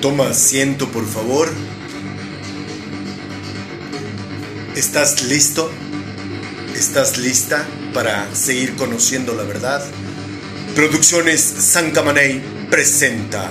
Toma asiento, por favor. ¿Estás listo? ¿Estás lista para seguir conociendo la verdad? Producciones San Camaney presenta.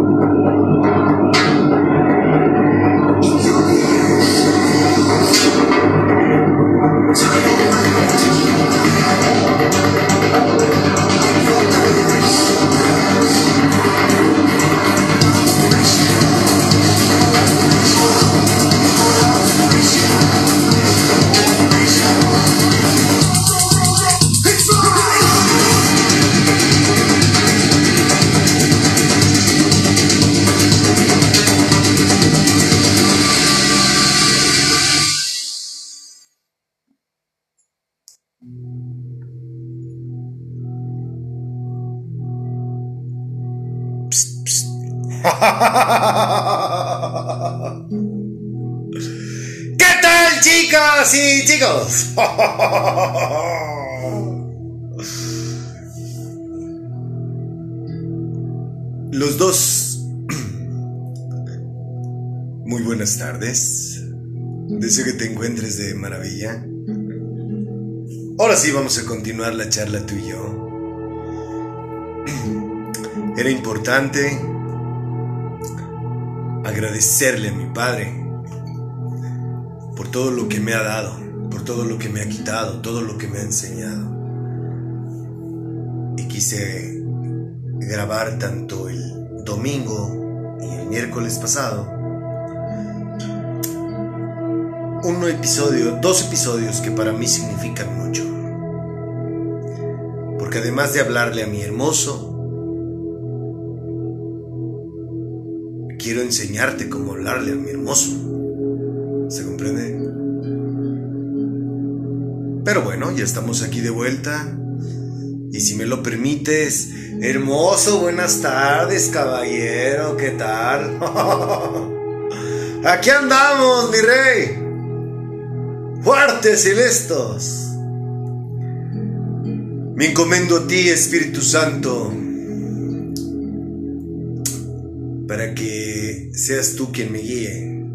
Los dos. Muy buenas tardes. Deseo que te encuentres de maravilla. Ahora sí vamos a continuar la charla tú y yo. Era importante agradecerle a mi Padre por todo lo que me ha dado, por todo lo que me ha quitado, todo lo que me ha enseñado. Y quise grabar tanto el domingo y el miércoles pasado un episodio, dos episodios que para mí significan mucho. Porque además de hablarle a mi hermoso, quiero enseñarte cómo hablarle a mi hermoso. Pero bueno, ya estamos aquí de vuelta. Y si me lo permites, hermoso, buenas tardes, caballero, ¿qué tal? aquí andamos, mi rey. Fuertes y listos. Me encomiendo a ti, Espíritu Santo para que seas tú quien me guíe,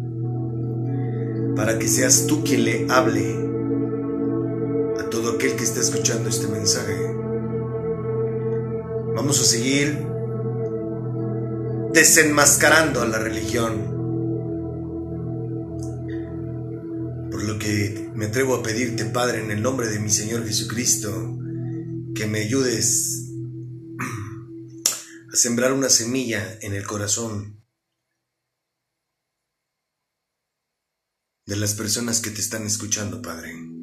para que seas tú quien le hable a todo aquel que está escuchando este mensaje. Vamos a seguir desenmascarando a la religión. Por lo que me atrevo a pedirte, Padre, en el nombre de mi Señor Jesucristo, que me ayudes sembrar una semilla en el corazón de las personas que te están escuchando, Padre.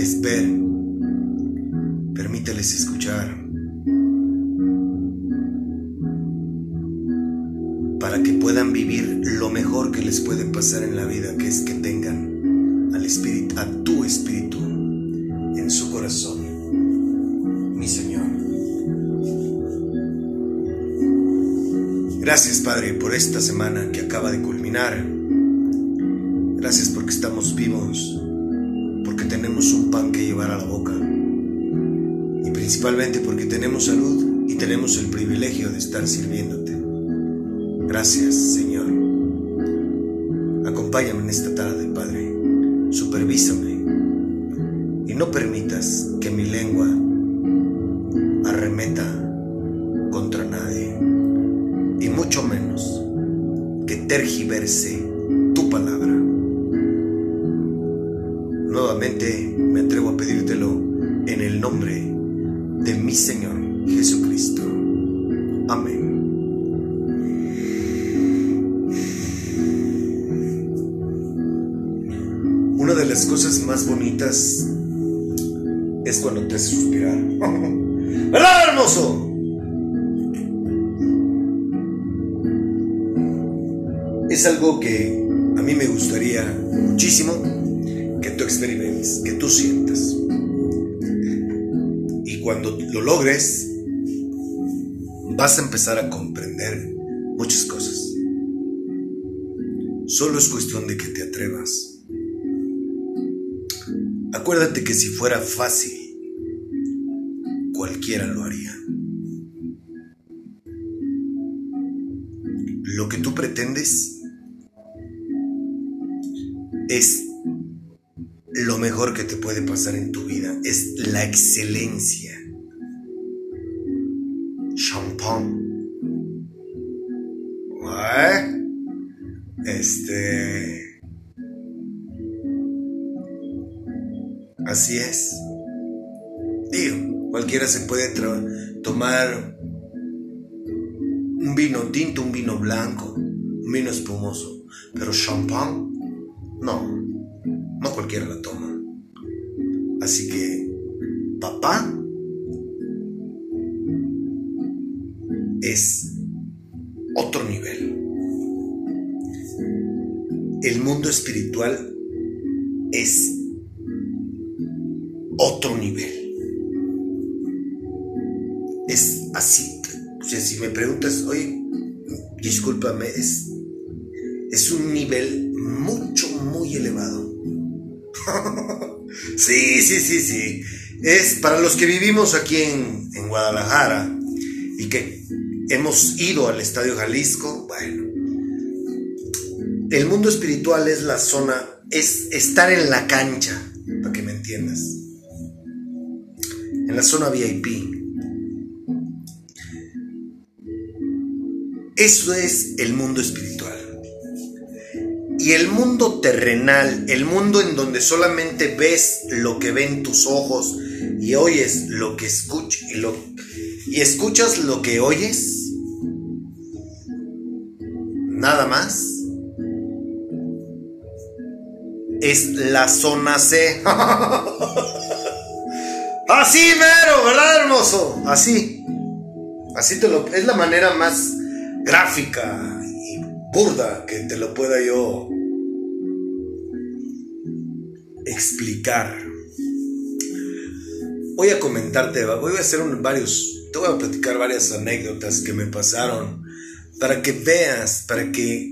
Permíteles ver, permíteles escuchar. para que puedan vivir lo mejor que les puede pasar en la vida, que es que tengan al espíritu, a tu espíritu en su corazón, mi Señor. Gracias, Padre, por esta semana que acaba de culminar. Gracias porque estamos vivos, a la boca y principalmente porque tenemos salud y tenemos el privilegio de estar sirviéndote. Gracias, Señor. Acompáñame en esta tarde, Padre. Supervísame. Y no permitas que mi lengua arremeta contra nadie. Y mucho menos que tergiverse cuando te hace suspirar. ¿Verdad, hermoso? Es algo que a mí me gustaría muchísimo que tú experimentes, que tú sientas. Y cuando lo logres, vas a empezar a comprender muchas cosas. Solo es cuestión de que te atrevas. Acuérdate que si fuera fácil, lo haría. Lo que tú pretendes es lo mejor que te puede pasar en tu vida, es la excelencia. Champán. Este Así es. Cualquiera se puede tomar un vino tinto, un vino blanco, un vino espumoso, pero champán, no, no cualquiera lo toma. Así que, papá es otro nivel. El mundo espiritual es preguntas, oye, discúlpame, es, es un nivel mucho, muy elevado. sí, sí, sí, sí. Es para los que vivimos aquí en, en Guadalajara y que hemos ido al Estadio Jalisco, bueno, el mundo espiritual es la zona, es estar en la cancha, para que me entiendas. en la zona VIP. Eso es el mundo espiritual. Y el mundo terrenal, el mundo en donde solamente ves lo que ven tus ojos y oyes lo que escuchas y, y escuchas lo que oyes, nada más, es la zona C. Así mero, ¿verdad, hermoso? Así. Así te lo. Es la manera más gráfica y burda que te lo pueda yo explicar. Voy a comentarte, voy a hacer varios. Te voy a platicar varias anécdotas que me pasaron para que veas, para que.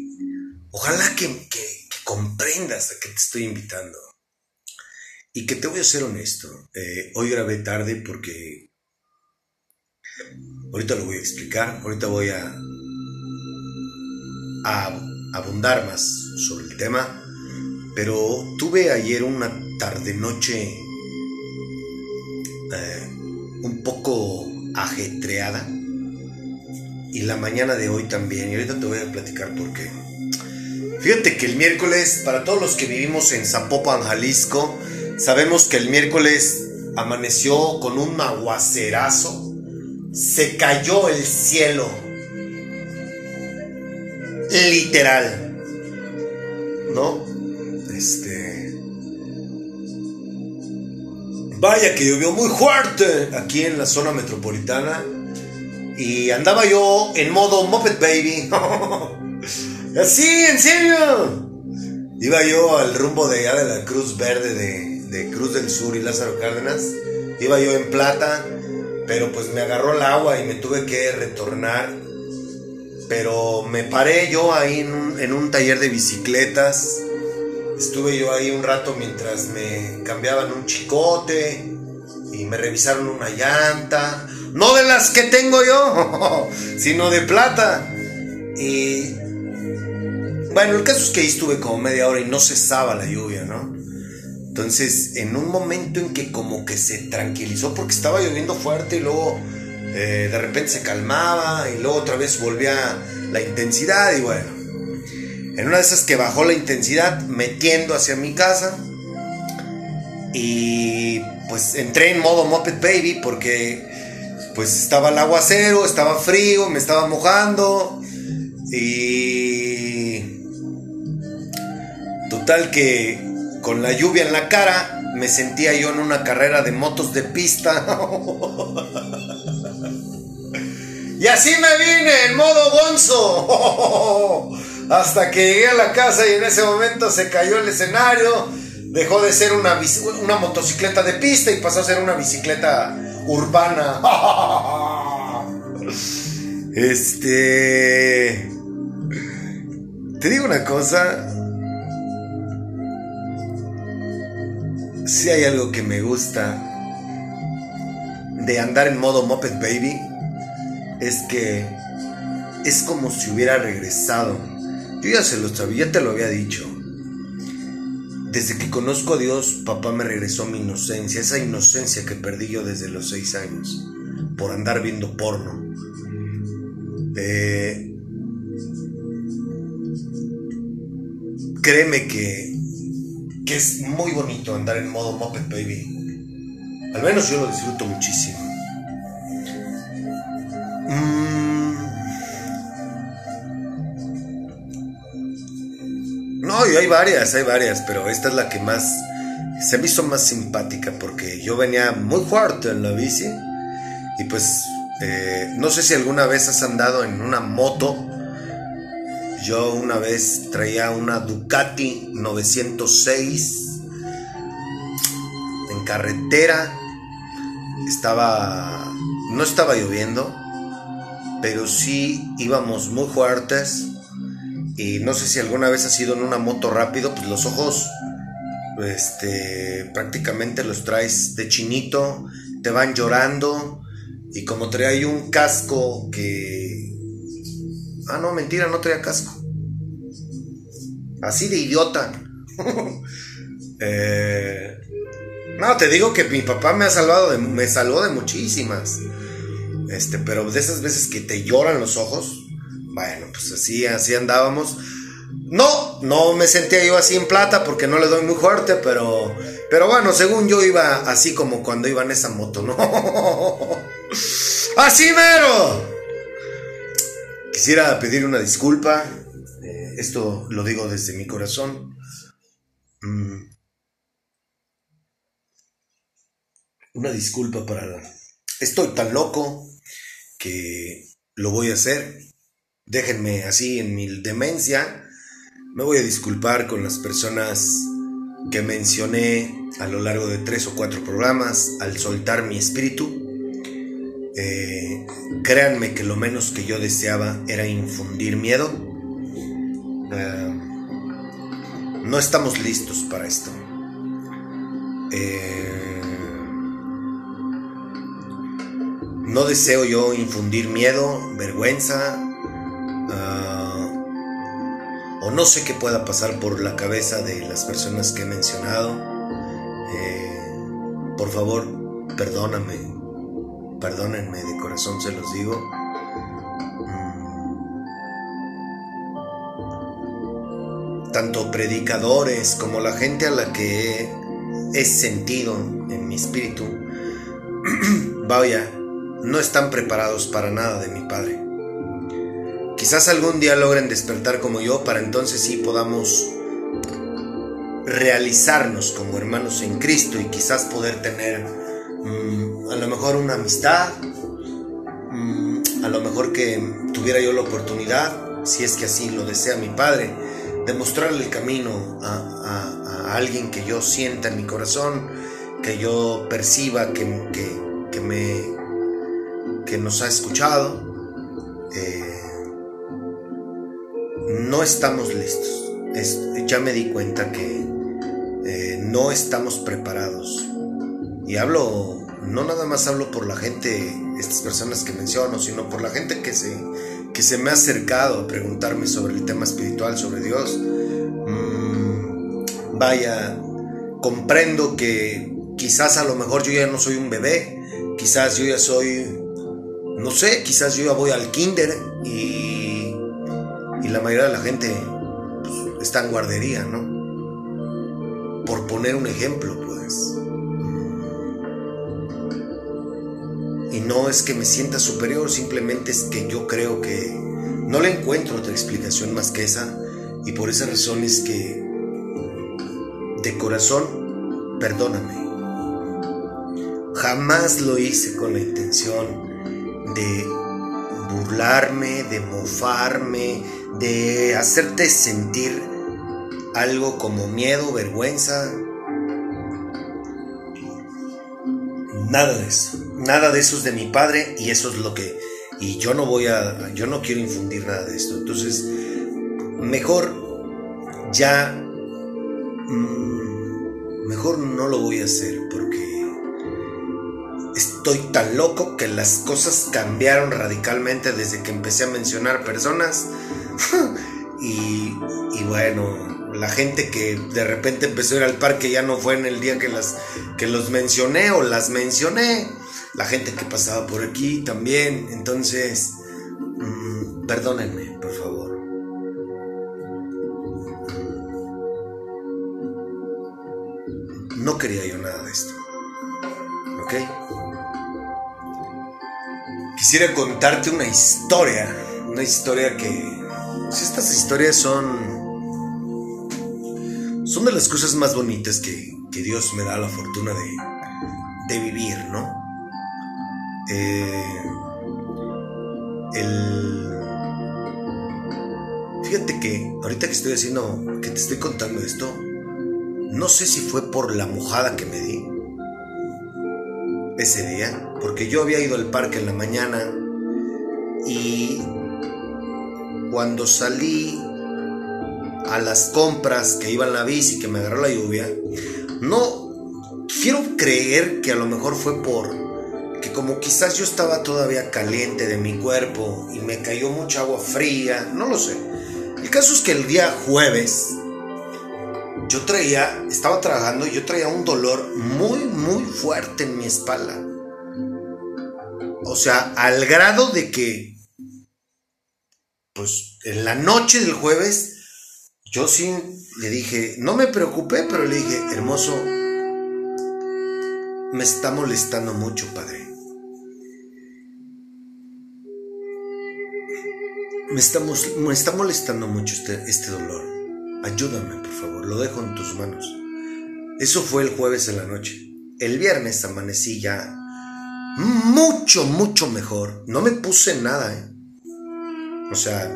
Ojalá que, que comprendas a qué te estoy invitando. Y que te voy a ser honesto, eh, hoy grabé tarde porque ahorita lo voy a explicar, ahorita voy a, a abundar más sobre el tema, pero tuve ayer una tarde-noche eh, un poco ajetreada y la mañana de hoy también, y ahorita te voy a platicar por qué. Fíjate que el miércoles, para todos los que vivimos en Zapopan, Jalisco, Sabemos que el miércoles amaneció con un aguacerazo. Se cayó el cielo. Literal. ¿No? Este. Vaya que llovió muy fuerte aquí en la zona metropolitana. Y andaba yo en modo Muppet Baby. Así, en serio. Iba yo al rumbo de allá de la Cruz Verde de, de Cruz del Sur y Lázaro Cárdenas. Iba yo en plata, pero pues me agarró el agua y me tuve que retornar. Pero me paré yo ahí en un, taller de bicicletas. Estuve yo ahí un rato mientras me cambiaban un chicote y me revisaron una llanta. No de las que tengo yo, sino de plata. Y bueno, el caso es que ahí estuve como media hora y no cesaba la lluvia, ¿no? Entonces, en un momento en que como que se tranquilizó porque estaba lloviendo fuerte y luego eh, de repente se calmaba y luego otra vez volvía la intensidad y bueno, en una de esas que bajó la intensidad metiendo hacia mi casa y pues entré en modo Muppet Baby porque pues estaba el aguacero, estaba frío, me estaba mojando y total que con la lluvia en la cara, me sentía yo en una carrera de motos de pista. y así me vine en modo bonzo. Hasta que llegué a la casa y en ese momento se cayó el escenario. Dejó de ser una, una motocicleta de pista y pasó a ser una bicicleta urbana. Este... Te digo una cosa, si hay algo que me gusta de andar en modo Muppet Baby, es que es como si hubiera regresado. Yo ya se lo sabía, ya te lo había dicho. Desde que conozco a Dios, papá me regresó mi inocencia, esa inocencia que perdí yo desde los seis años, por andar viendo porno. Eh, créeme que que es muy bonito andar en modo Muppet Baby. Al menos yo lo disfruto muchísimo. Mm. No, y hay varias, hay varias, pero esta es la que más se me hizo más simpática porque yo venía muy fuerte en la bici y pues eh, no sé si alguna vez has andado en una moto yo una vez traía una Ducati 906 en carretera. Estaba. No estaba lloviendo, pero sí íbamos muy fuertes. Y no sé si alguna vez has ido en una moto rápido, pues los ojos este, prácticamente los traes de chinito, te van llorando. Y como traía un casco que. Ah, no, mentira, no traía casco. Así de idiota. Eh, No, te digo que mi papá me ha salvado de, me salvó de muchísimas. Este, pero de esas veces que te lloran los ojos, bueno, pues así, así andábamos. No, no me sentía yo así en plata porque no le doy muy fuerte, pero, pero bueno, según yo iba así como cuando iba en esa moto, ¿no? ¡Así mero! Quisiera pedir una disculpa, eh, esto lo digo desde mi corazón. Mm. Una disculpa para... Estoy tan loco que lo voy a hacer. Déjenme así en mi demencia me voy a disculpar con las personas que mencioné a lo largo de tres o cuatro programas al soltar mi espíritu. Eh, créanme que lo menos que yo deseaba era infundir miedo. Eh, no estamos listos para esto. Eh, no deseo yo infundir miedo, vergüenza, o no sé qué pueda pasar por la cabeza de las personas que he mencionado. Eh, por favor, perdóname, perdónenme, de corazón se los digo. Mm. Tanto predicadores como la gente a la que he, sentido en mi espíritu, vaya, no están preparados para nada de mi Padre. Quizás algún día logren despertar como yo, para entonces sí podamos realizarnos como hermanos en Cristo y quizás poder tener mm, a lo mejor una amistad, mm, a lo mejor que tuviera yo la oportunidad, si es que así lo desea mi Padre, de mostrarle el camino a, alguien que yo sienta en mi corazón, que yo perciba que, me que nos ha escuchado. Eh, no estamos listos. ya me di cuenta que eh, no estamos preparados. Y hablo, no nada más hablo por la gente, estas personas que menciono, sino por la gente que se, que se me ha acercado a preguntarme sobre el tema espiritual, sobre Dios. Mm, vaya, comprendo que quizás a lo mejor yo ya no soy un bebé, quizás yo ya soy, no sé, quizás yo ya voy al kinder y y la mayoría de la gente pues, está en guardería, ¿no? Por poner un ejemplo, pues. Y no es que me sienta superior, simplemente es que yo creo que no le encuentro otra explicación más que esa. Y por esa razón es que, de corazón, perdóname. Jamás lo hice con la intención de burlarme, de mofarme, de hacerte sentir algo como miedo, vergüenza. Nada de eso. Nada de eso es de mi padre y eso es lo que... Y yo no voy a... Yo no quiero infundir nada de esto. Entonces, mejor ya... Mm, mejor no lo voy a hacer porque estoy tan loco que las cosas cambiaron radicalmente desde que empecé a mencionar personas y, bueno, la gente que de repente empezó a ir al parque ya no fue en el día que, las, que los mencioné o las mencioné. La gente que pasaba por aquí también. Entonces, mm, perdónenme, por favor. No quería yo nada de esto. ¿Ok? Quisiera contarte una historia. Una historia que pues estas historias son. Son de las cosas más bonitas que, Dios me da la fortuna de, vivir, ¿no? Eh, el. Fíjate que ahorita que estoy haciendo. que te estoy contando esto. No sé si fue por la mojada que me di ese día, porque yo había ido al parque en la mañana y cuando salí a las compras que iba en la bici, que me agarró la lluvia, no quiero creer que a lo mejor fue por que como quizás yo estaba todavía caliente de mi cuerpo y me cayó mucha agua fría, no lo sé. El caso es que el día jueves yo traía, estaba trabajando y yo traía un dolor muy, muy fuerte en mi espalda. O sea, al grado de que, pues en la noche del jueves, yo sí le dije, no me preocupé, pero le dije, hermoso, me está molestando mucho, padre. Me está, me está molestando mucho este, este dolor. Ayúdame, por favor, lo dejo en tus manos. Eso fue el jueves en la noche. El viernes amanecí ya mucho, mucho mejor. No me puse nada, ¿eh? O sea,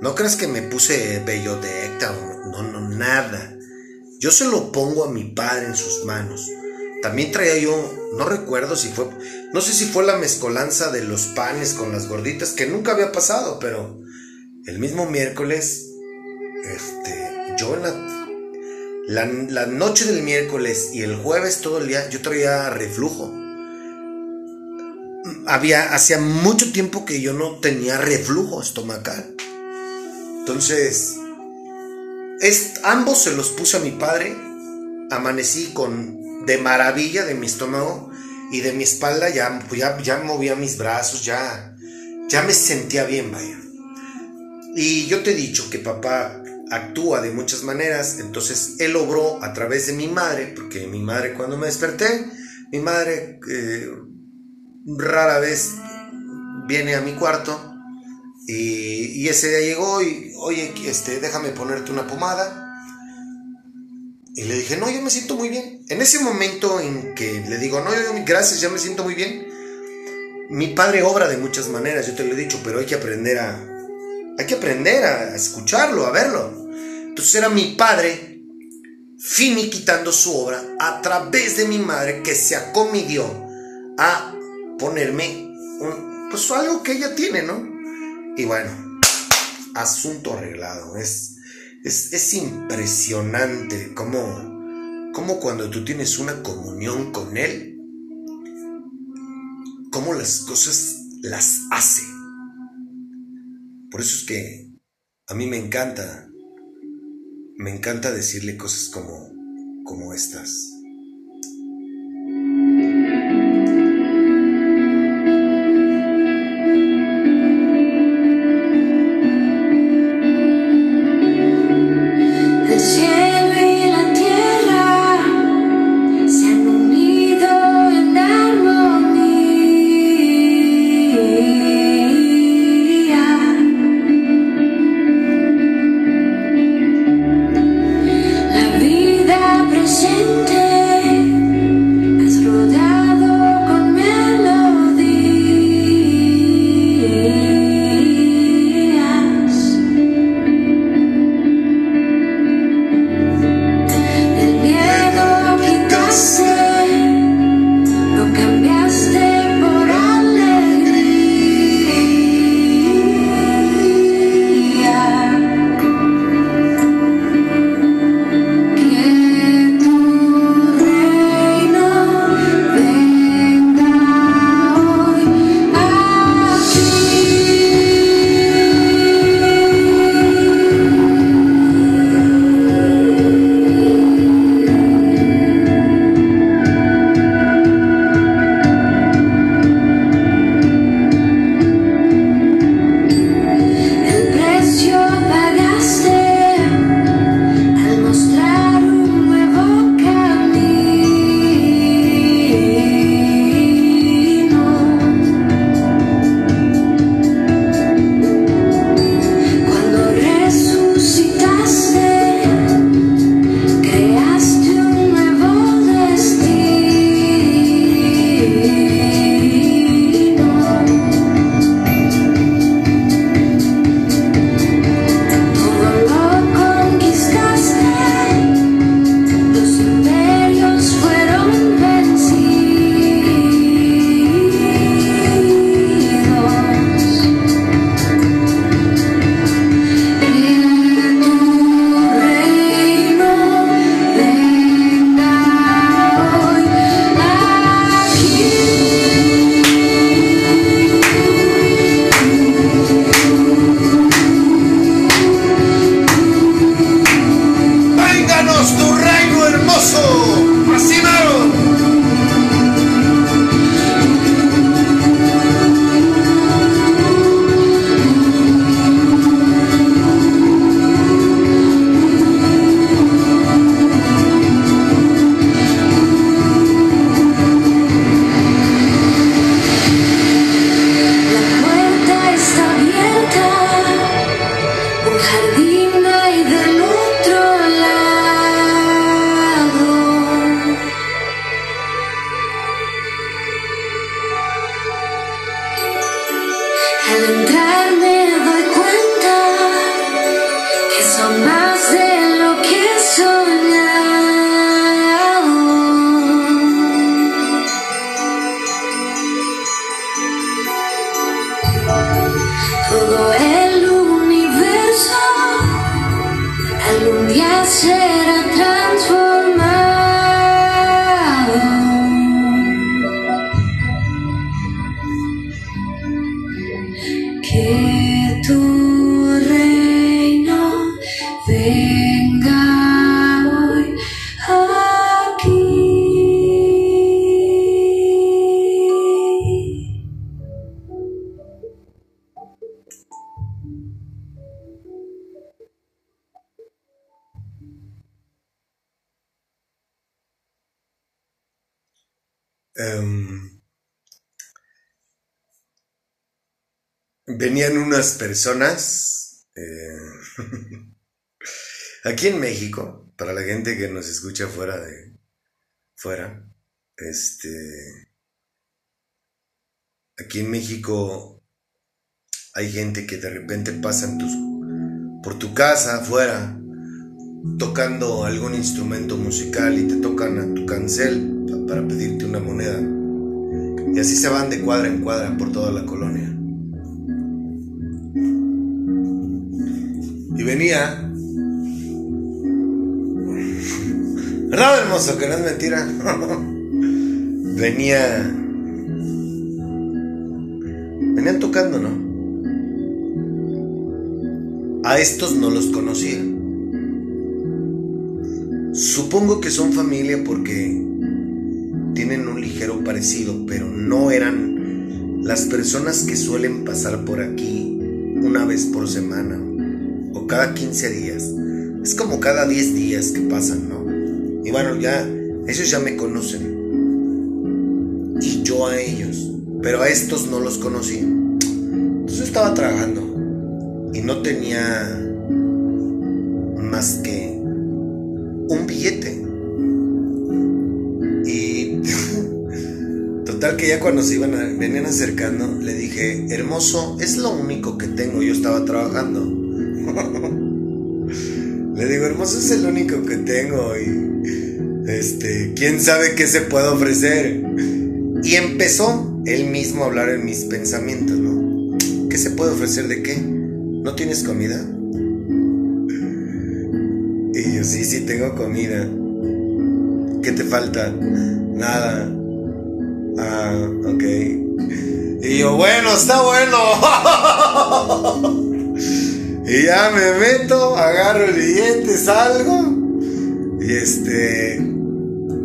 no creas que me puse bellodecta o no, no, nada. Yo se lo pongo a mi padre en sus manos. También traía yo, no recuerdo si fue, no sé si fue la mezcolanza de los panes con las gorditas, que nunca había pasado, pero el mismo miércoles, este, yo en la, noche del miércoles y el jueves todo el día, yo traía reflujo. Había, hacía mucho tiempo que yo no tenía reflujo estomacal. Entonces, es, ambos se los puse a mi padre. Amanecí con de maravilla de mi estómago y de mi espalda, ya, ya, ya movía mis brazos, ya, ya me sentía bien, vaya. Y yo te he dicho que papá actúa de muchas maneras, entonces él obró a través de mi madre, porque mi madre cuando me desperté, mi madre eh, rara vez viene a mi cuarto y, y, ese día llegó y, oye, este, déjame ponerte una pomada. Y le dije, no, yo me siento muy bien. En ese momento en que le digo, no, yo, gracias, ya me siento muy bien. Mi padre obra de muchas maneras, yo te lo he dicho, pero hay que aprender a, hay que aprender a escucharlo, a verlo. Entonces era mi padre finiquitando su obra a través de mi madre que se acomidió a ponerme un, pues algo que ella tiene, ¿no? Y bueno, asunto arreglado. Es, es, impresionante cómo, cómo cuando tú tienes una comunión con Él, cómo las cosas las hace. Por eso es que a mí me encanta, me encanta decirle cosas como, como estas. Venían unas personas eh, aquí en México, para la gente que nos escucha fuera de fuera, este aquí en México hay gente que de repente pasa tus, por tu casa afuera tocando algún instrumento musical y te tocan a tu cancel para pedirte una moneda. Y así se van de cuadra en cuadra por toda la colonia. Y venía. ¿Verdad, hermoso? Que no es mentira. venía. Venían tocando, ¿no? A estos no los conocía. Supongo que son familia porque tienen un ligero parecido, pero no eran las personas que suelen pasar por aquí una vez por semana o cada 15 días. Es como cada 10 días que pasan, ¿no? Y bueno, ya, ellos ya me conocen. Y yo a ellos. Pero a estos no los conocí. Entonces estaba trabajando. Y no tenía más que un billete. Que ya cuando se iban a, venían acercando, le dije, hermoso, es lo único que tengo. Yo estaba trabajando. Le digo, hermoso es el único que tengo y este, quién sabe qué se puede ofrecer. Y empezó él mismo a hablar en mis pensamientos, ¿no? ¿Qué se puede ofrecer de qué? ¿No tienes comida? Y yo, sí, sí, tengo comida. ¿Qué te falta? Nada. Ah, ok. Y yo, bueno, está bueno. Y ya me meto, agarro el billete, salgo. Y este.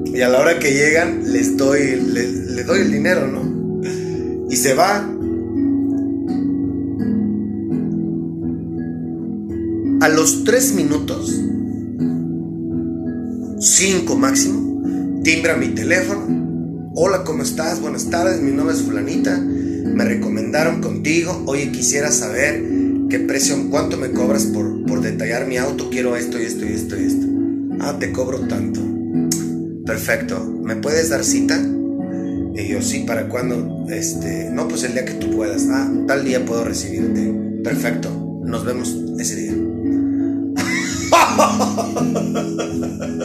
Y a la hora que llegan, les doy, le doy el dinero, ¿no? Y se va. A los tres minutos, cinco máximo, timbra mi teléfono. Hola, ¿cómo estás? Buenas tardes, mi nombre es Fulanita. Me recomendaron contigo. Oye, quisiera saber ¿Qué precio? ¿Cuánto me cobras por, por detallar mi auto? Quiero esto y esto y esto y esto. Ah, te cobro tanto. Perfecto. ¿Me puedes dar cita? Y yo, sí, ¿para cuándo? Este, no, pues el día que tú puedas. Ah, tal día puedo recibirte. Perfecto. Nos vemos ese día.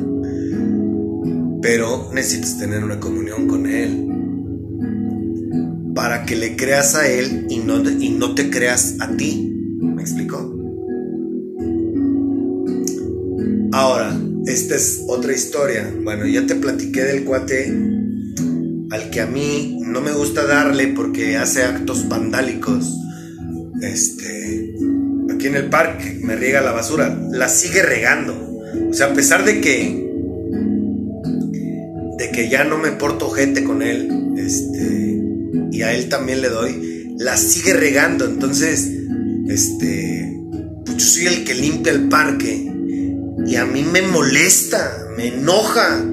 Pero necesitas tener una comunión con Él. Para que le creas a Él y no, y no te creas a ti. ¿Me explico? Ahora, esta es otra historia. Bueno, ya te platiqué del cuate al que a mí no me gusta darle porque hace actos vandálicos. Este, aquí en el parque me riega la basura, la sigue regando. O sea, a pesar de que de que ya no me porto gente con él, este, y a él también le doy, la sigue regando. Entonces, este, pues yo soy el que limpia el parque y a mí me molesta, me enoja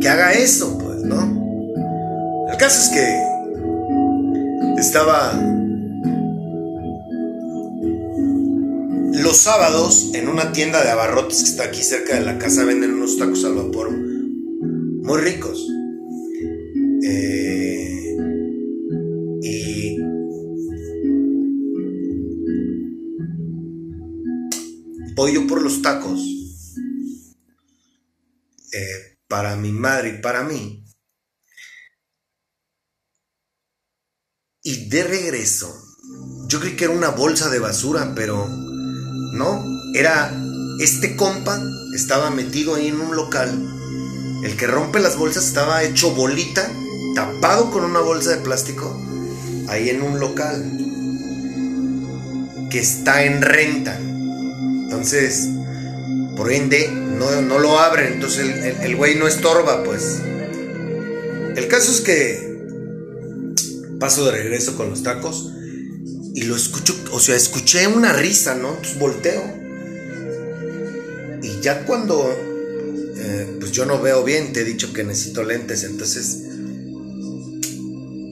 que haga eso, pues, ¿no? El caso es que estaba los sábados en una tienda de abarrotes que está aquí cerca de la casa venden unos tacos al vapor muy ricos. Eh, y voy yo por los tacos eh, para mi madre y para mí. Y de regreso, yo creí que era una bolsa de basura, pero no, era este compa, estaba metido ahí en un local. El que rompe las bolsas estaba hecho bolita, tapado con una bolsa de plástico, ahí en un local que está en renta. Entonces, por ende, no, no lo abren, entonces el, el güey no estorba, pues. El caso es que paso de regreso con los tacos y lo escucho, o sea, escuché una risa, ¿no? Entonces volteo. Y ya cuando, eh, pues yo no veo bien, te he dicho que necesito lentes, entonces,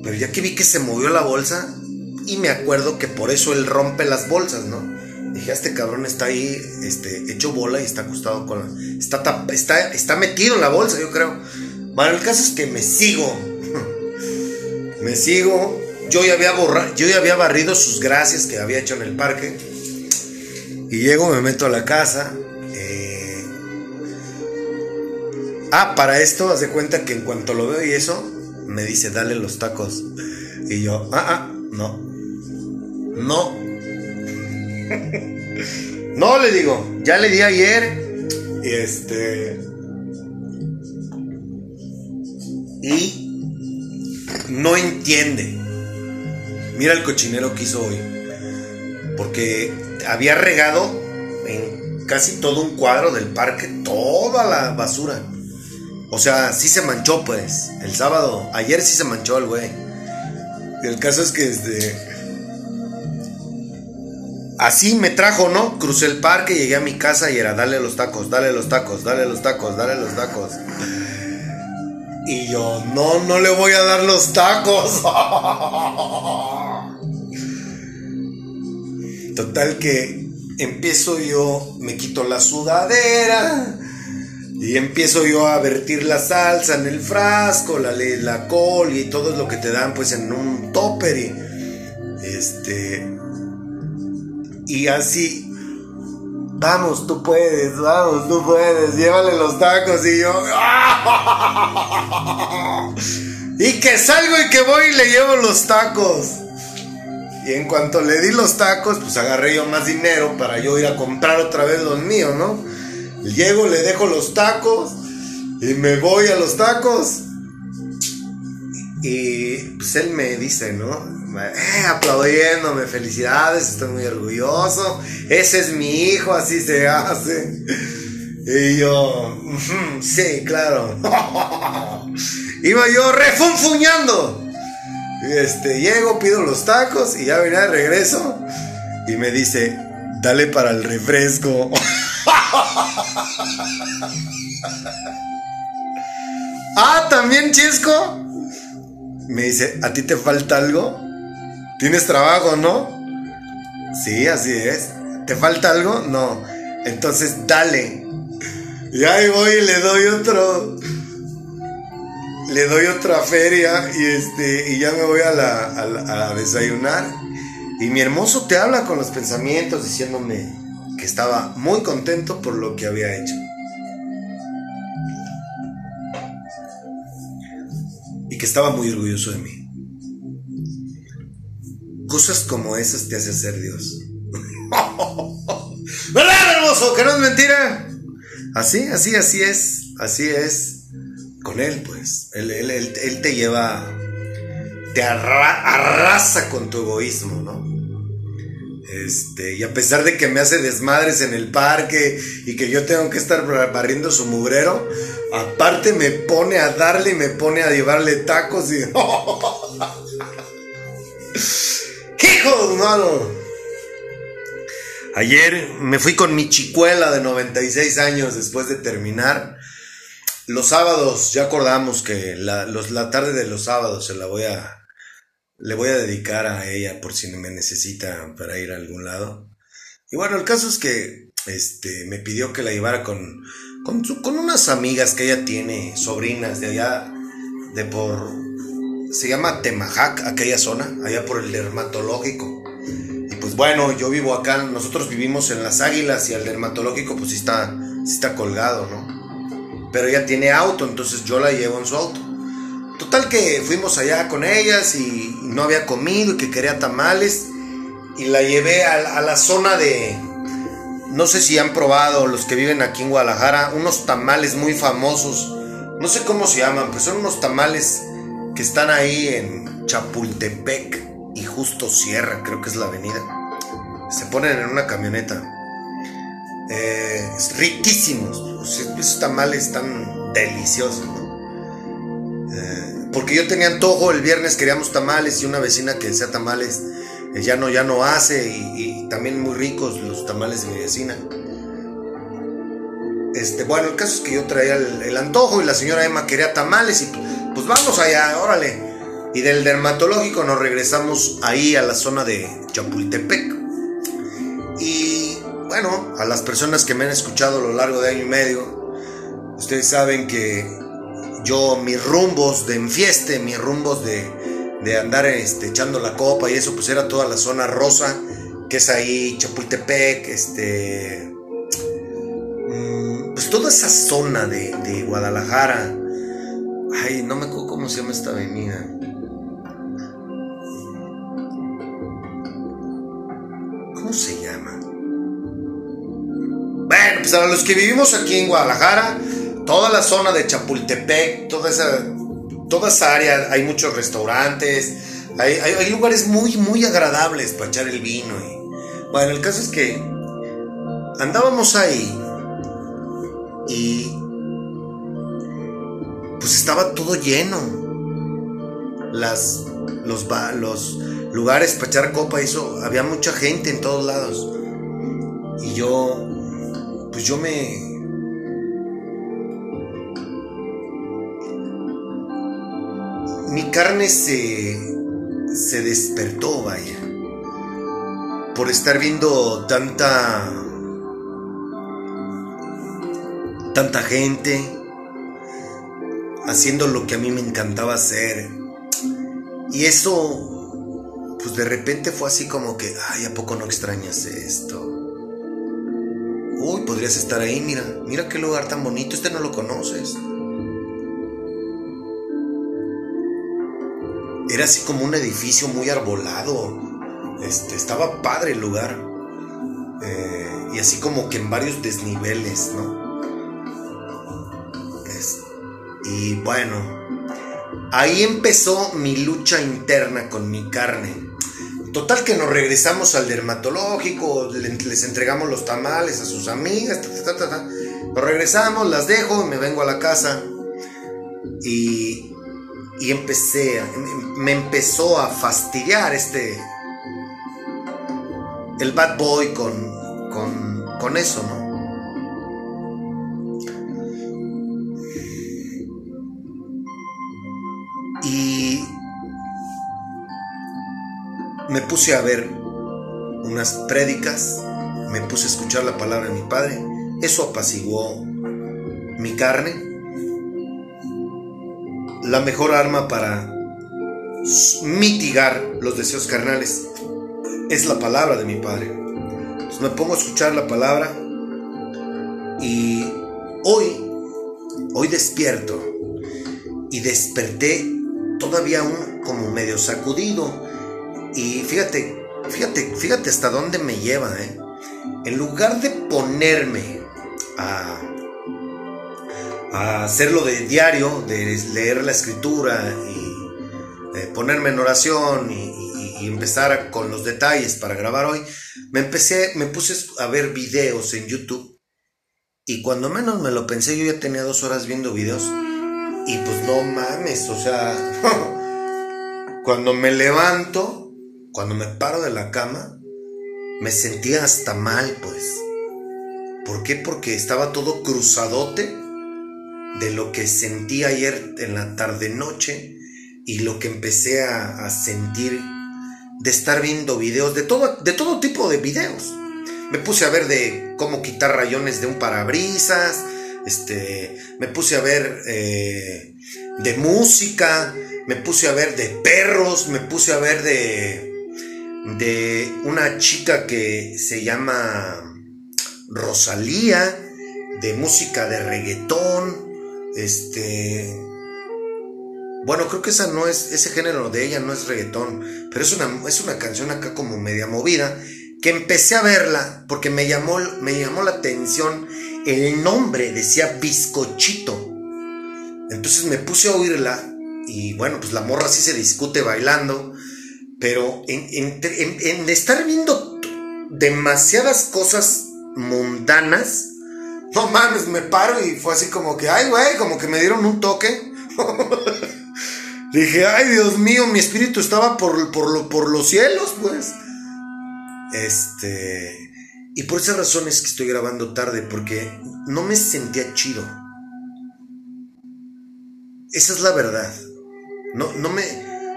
pero ya que vi que se movió la bolsa y me acuerdo que por eso él rompe las bolsas, ¿no? Dije, este cabrón está ahí, este, hecho bola y está acostado con la, está, está, está metido en la bolsa, yo creo. Bueno, el caso es que me sigo, me sigo, yo ya había yo ya había barrido sus gracias que había hecho en el parque. Y llego, me meto a la casa. Ah, para esto, haz de cuenta que en cuanto lo veo y eso, me dice, dale los tacos. Y yo, ah, ah, no. No. no, le digo, ya le di ayer. Y este. Y no entiende. Mira el cochinero que hizo hoy. Porque había regado en casi todo un cuadro del parque toda la basura. O sea, sí se manchó, pues. El sábado, ayer sí se manchó el güey. El caso es que este. Así me trajo, ¿no? Crucé el parque, llegué a mi casa y era dale los tacos, dale los tacos, dale los tacos, dale los tacos. Y yo, no, no le voy a dar los tacos. Total que empiezo yo, me quito la sudadera y empiezo yo a vertir la salsa en el frasco, la, la col y todo lo que te dan pues en un topper y este y así vamos, tú puedes, vamos, tú puedes, llévale los tacos y yo y que salgo y que voy y le llevo los tacos. Y en cuanto le di los tacos, pues agarré yo más dinero para yo ir a comprar otra vez los míos, ¿no? Llego, le dejo los tacos y me voy a los tacos. Y pues él me dice, ¿no? Eh, aplaudiéndome, felicidades, estoy muy orgulloso. Ese es mi hijo, así se hace. Y yo, sí, claro. Iba yo refunfuñando. Este, llego, pido los tacos y ya venía de regreso. Y me dice, dale para el refresco. ah, también Chisco. Me dice, ¿a ti te falta algo? ¿Tienes trabajo, no? Sí, así es. ¿Te falta algo? No. Entonces, dale. Y ahí voy y le doy otro le doy otra feria y este y ya me voy a, la, a, desayunar. Y mi hermoso te habla con los pensamientos diciéndome estaba muy contento por lo que había hecho. Y que estaba muy orgulloso de mí. Cosas como esas te hace ser Dios. ¿Verdad, hermoso? Que no es mentira. Así, así, así es. Así es. Con Él, pues. Él, él te lleva. Te arrasa con tu egoísmo, ¿no? Este, y a pesar de que me hace desmadres en el parque y que yo tengo que estar barriendo su mugrero, aparte me pone a darle y me pone a llevarle tacos y. ¡Hijos, mano! Ayer me fui con mi chicuela de 96 años después de terminar. Los sábados, ya acordamos que la, la tarde de los sábados se la voy a, le voy a dedicar a ella por si me necesita para ir a algún lado. Y bueno, el caso es que este, me pidió que la llevara con, con, con unas amigas que ella tiene, sobrinas de allá, de por, se llama Temajac, aquella zona, allá por el dermatológico. Y pues bueno, yo vivo acá, nosotros vivimos en Las Águilas y el dermatológico pues está, sí está colgado, ¿no? Pero ella tiene auto, entonces yo la llevo en su auto. Total que fuimos allá con ellas y no había comido y que quería tamales. Y la llevé a, la zona de... No sé si han probado los que viven aquí en Guadalajara, unos tamales muy famosos. No sé cómo se llaman, pero son unos tamales que están ahí en Chapultepec y Justo Sierra, creo que es la avenida. Se ponen en una camioneta. Eh, riquísimos. Esos tamales están deliciosos, ¿no? Eh, porque yo tenía antojo, el viernes queríamos tamales y una vecina que decía tamales eh, ya no, ya no hace y, también muy ricos los tamales de mi vecina. Este, bueno, el caso es que yo traía el, antojo y la señora Emma quería tamales y pues vamos allá, órale. Y del dermatológico nos regresamos ahí a la zona de Chapultepec. Y bueno, a las personas que me han escuchado a lo largo de año y medio, ustedes saben que yo mis rumbos de enfieste, mis rumbos de, de andar este, echando la copa y eso, pues era toda la zona rosa, que es ahí Chapultepec, este, mm, pues toda esa zona de, de Guadalajara. Ay, no me acuerdo cómo se llama esta avenida. ¿Cómo se llama? Bueno, pues a los que vivimos aquí en Guadalajara, toda la zona de Chapultepec, toda esa, toda esa área, hay muchos restaurantes, hay, lugares muy, muy agradables para echar el vino. Bueno, el caso es que andábamos ahí y pues estaba todo lleno. Las, los, los lugares para echar copa, eso, había mucha gente en todos lados. Y yo, pues yo me, mi carne se, se despertó, vaya, por estar viendo tanta, tanta gente haciendo lo que a mí me encantaba hacer. Y eso, pues de repente fue así como que, ay, ¿a poco no extrañas esto? Uy, podrías estar ahí, mira, mira qué lugar tan bonito, este no lo conoces. Era así como un edificio muy arbolado. Este, estaba padre el lugar. Eh, y así como que en varios desniveles, ¿no? y bueno, ahí empezó mi lucha interna con mi carne. Total que nos regresamos al dermatológico, les entregamos los tamales a sus amigas, nos regresamos, las dejo me vengo a la casa. Y y empecé, me empezó a fastidiar este, el bad boy con, con, con eso, ¿no? Y me puse a ver unas prédicas, me puse a escuchar la palabra de mi padre, eso apaciguó mi carne la mejor arma para mitigar los deseos carnales es la palabra de mi Padre. me pongo a escuchar la palabra y hoy, hoy despierto y desperté todavía un como medio sacudido y fíjate, fíjate, fíjate hasta dónde me lleva, ¿eh? En lugar de ponerme a, a hacerlo de diario, de leer la escritura y eh, ponerme en oración y, y, empezar con los detalles para grabar hoy, me empecé, me puse a ver videos en YouTube y cuando menos me lo pensé, yo ya tenía dos horas viendo videos y pues no mames, o sea, cuando me levanto, cuando me paro de la cama, me sentía hasta mal, pues. ¿Por qué? Porque estaba todo cruzadote de lo que sentí ayer en la tarde-noche y lo que empecé a, sentir de estar viendo videos, de todo, de todo tipo de videos. Me puse a ver de cómo quitar rayones de un parabrisas, este, me puse a ver eh, de música, me puse a ver de perros, me puse a ver de de una chica que se llama Rosalía, de música de reggaetón, este... Bueno, creo que esa no es, ese género de ella no es reggaetón, pero es una, es una canción acá como media movida, que empecé a verla porque me llamó, me llamó la atención el nombre, decía Bizcochito. Entonces me puse a oírla y bueno, pues la morra sí se discute bailando pero en, estar viendo demasiadas cosas mundanas, no mames, me paro y fue así como que, ay, güey, como que me dieron un toque. Dije, ay, Dios mío, mi espíritu estaba por, por, por los cielos, pues. Este. Y por esas razones que estoy grabando tarde, porque no me sentía chido. Esa es la verdad. No, no me.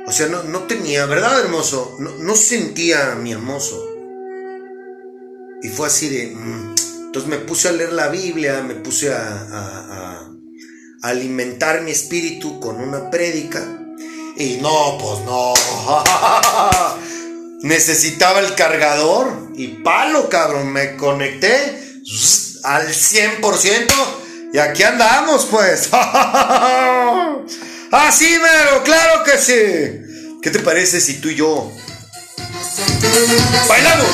O sea, no, tenía, ¿verdad, hermoso? No, sentía a mi hermoso. Y fue así de... Mm. Entonces me puse a leer la Biblia, me puse a, alimentar mi espíritu con una prédica. Y no, pues no. Necesitaba el cargador y palo, cabrón. Me conecté al 100% y aquí andamos, pues. Así sí, mero, claro que sí. ¿Qué te parece si tú y yo bailamos?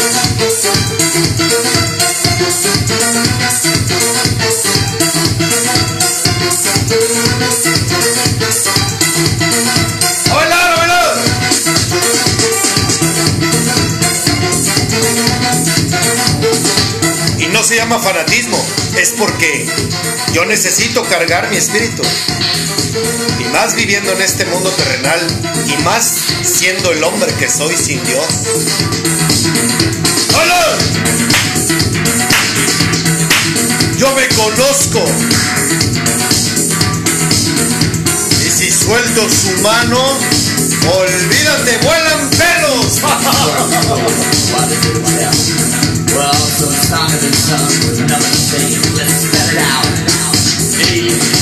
Y no se llama fanatismo, es porque yo necesito cargar mi espíritu más viviendo en este mundo terrenal y más siendo el hombre que soy sin Dios. ¡Hola! Yo me conozco. Y si suelto su mano, olvídate, vuelan pelos. waiting for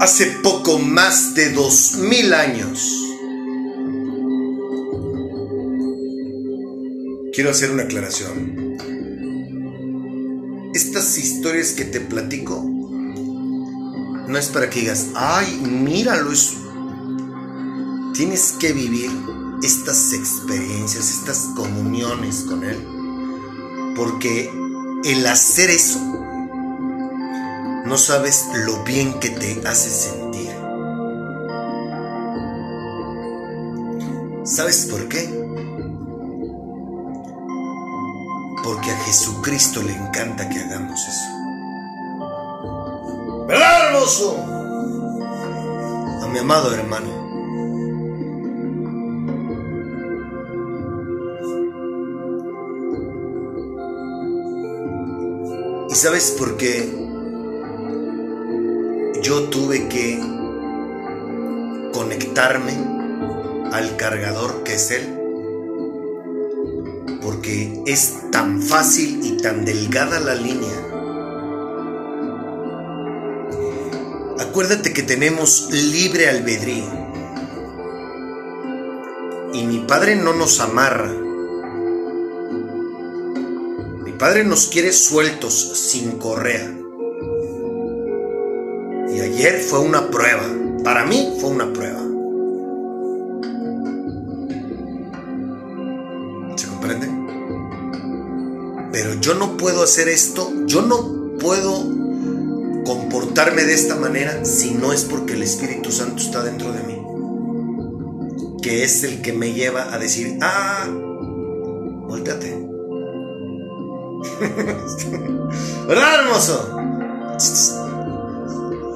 Hace poco más de dos mil años. Quiero hacer una aclaración. Estas historias que te platico no es para que digas, ay, míralo, eso. Tienes que vivir estas experiencias, estas comuniones con Él. Porque el hacer eso no sabes lo bien que te hace sentir. ¿Sabes por qué? Porque a Jesucristo le encanta que hagamos eso. ¿Verdad, hermoso? A mi amado hermano. ¿Y sabes por qué yo tuve que conectarme al cargador que es Él? Porque es tan fácil y tan delgada la línea. Acuérdate que tenemos libre albedrío. Y mi Padre no nos amarra Padre nos quiere sueltos, sin correa. Ayer fue una prueba. Para mí fue una prueba. ¿Se comprende? Pero yo no puedo hacer esto, yo no puedo comportarme de esta manera si no es porque el Espíritu Santo está dentro de mí. Que es el que me lleva a decir, ah, volteate. ¿Verdad, hermoso?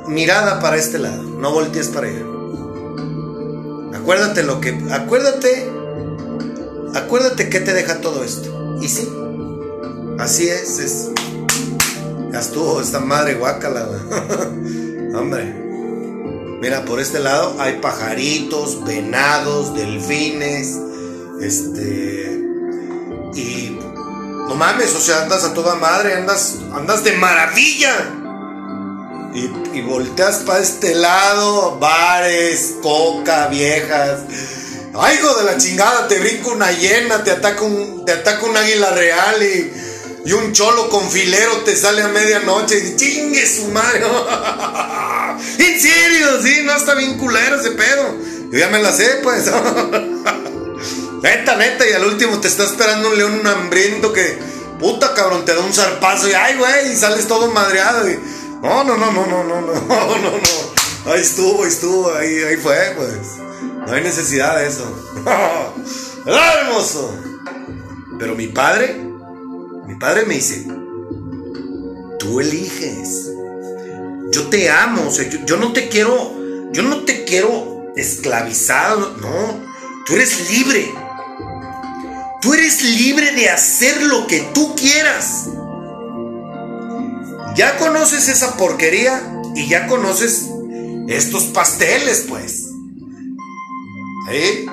Mirada para este lado, no voltees para allá. Acuérdate lo que. Acuérdate. Acuérdate que te deja todo esto. Y sí, así es. es ya estuvo esta madre guacala, Hombre. Mira, por este lado hay pajaritos, venados, delfines, este. Y no mames, o sea, andas a toda madre, andas, andas de maravilla. Y, volteas para este lado, bares, coca, viejas. Ay, hijo de la chingada, te brinca una hiena, te ataca un, te ataca un águila real y, y un cholo con filero te sale a medianoche y chingue su madre. en serio, sí, no está bien culero ese pedo. Yo ya me la sé, pues. Neta, neta, y al último te está esperando un león hambriento que, puta cabrón, te da un zarpazo y ay, güey, y sales todo madreado. Y, no, no, no, no, no, no, no, no, no. Ahí estuvo, ahí estuvo, ahí, ahí fue, pues. No hay necesidad de eso. ¡Ah, hermoso! Pero mi padre, mi padre me dice, tú eliges. Yo te amo, o sea, yo, yo no te quiero, yo no te quiero esclavizado, no. Tú eres libre. Tú eres libre de hacer lo que tú quieras. Ya conoces esa porquería y ya conoces estos pasteles, pues. ¿Eh?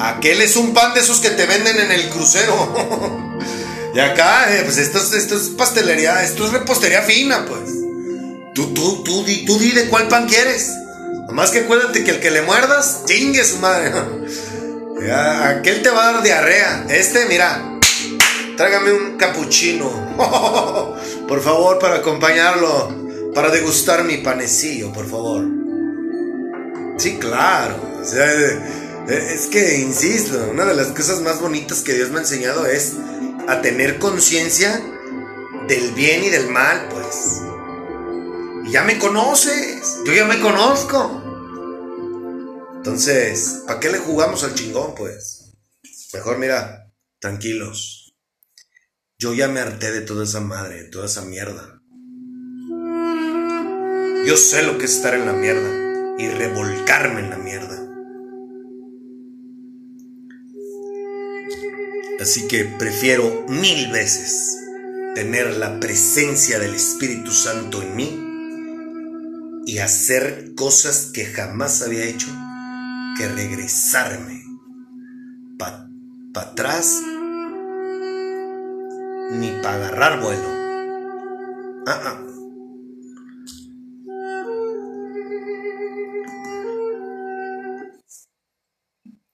Aquel es un pan de esos que te venden en el crucero. y acá, eh, pues esto, esto, es pastelería, esto es repostería fina, pues. Tú, tú, tú, tú di de cuál pan quieres. Más que acuérdate que el que le muerdas, chingue su madre. Aquel te va a dar diarrea. Este, mira, trágame un capuchino. Por favor, para acompañarlo. Para degustar mi panecillo, por favor. Sí, claro. es que, insisto, una de las cosas más bonitas que Dios me ha enseñado es a tener conciencia del bien y del mal, pues. Y ya me conoces, yo ya me conozco. Entonces, ¿para qué le jugamos al chingón, pues? Mejor mira, tranquilos. Yo ya me harté de toda esa madre, de toda esa mierda. Yo sé lo que es estar en la mierda y revolcarme en la mierda. Así que prefiero mil veces tener la presencia del Espíritu Santo en mí y hacer cosas que jamás había hecho que regresarme para atrás ni para agarrar vuelo. Ah, ah.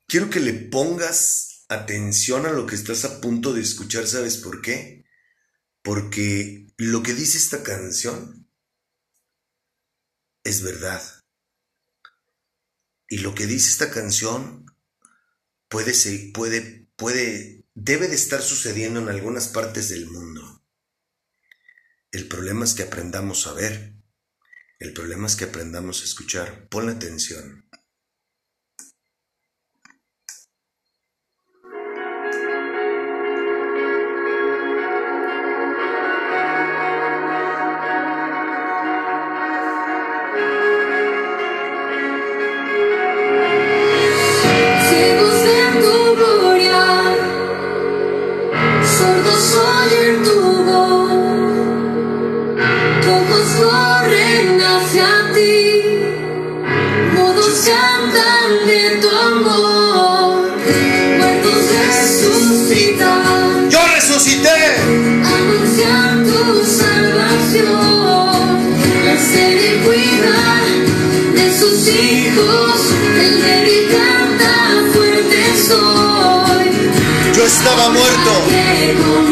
Quiero que le pongas atención a lo que estás a punto de escuchar, ¿sabes por qué? Porque lo que dice esta canción es verdad. Y lo que dice esta canción puede, puede, puede, debe de estar sucediendo en algunas partes del mundo. El problema es que aprendamos a ver. El problema es que aprendamos a escuchar. Pon atención. Estaba muerto.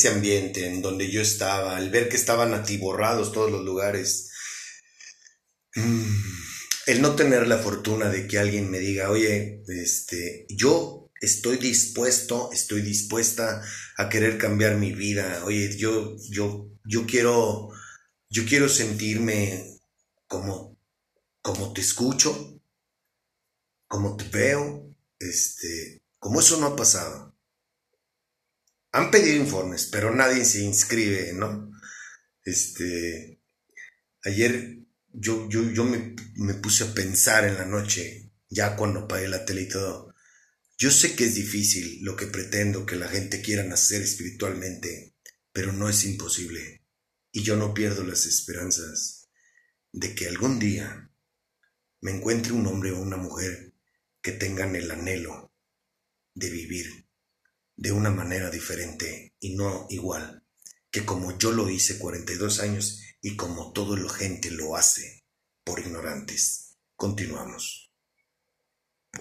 Ese ambiente en donde yo estaba, el ver que estaban atiborrados todos los lugares, mm, el no tener la fortuna de que alguien me diga, oye, este, yo estoy dispuesto, estoy dispuesta a querer cambiar mi vida, oye, yo, yo, yo quiero, yo quiero sentirme como como te escucho, como te veo, este, como eso no ha pasado. Han pedido informes, pero nadie se inscribe, ¿no? Este, ayer yo, yo, yo me, me puse a pensar en la noche, ya cuando apagué la tele y todo. Yo sé que es difícil lo que pretendo que la gente quiera nacer espiritualmente, pero no es imposible. Y yo no pierdo las esperanzas de que algún día me encuentre un hombre o una mujer que tengan el anhelo de vivir de una manera diferente y no igual que como yo lo hice 42 años y como toda la gente lo hace por ignorantes. Continuamos.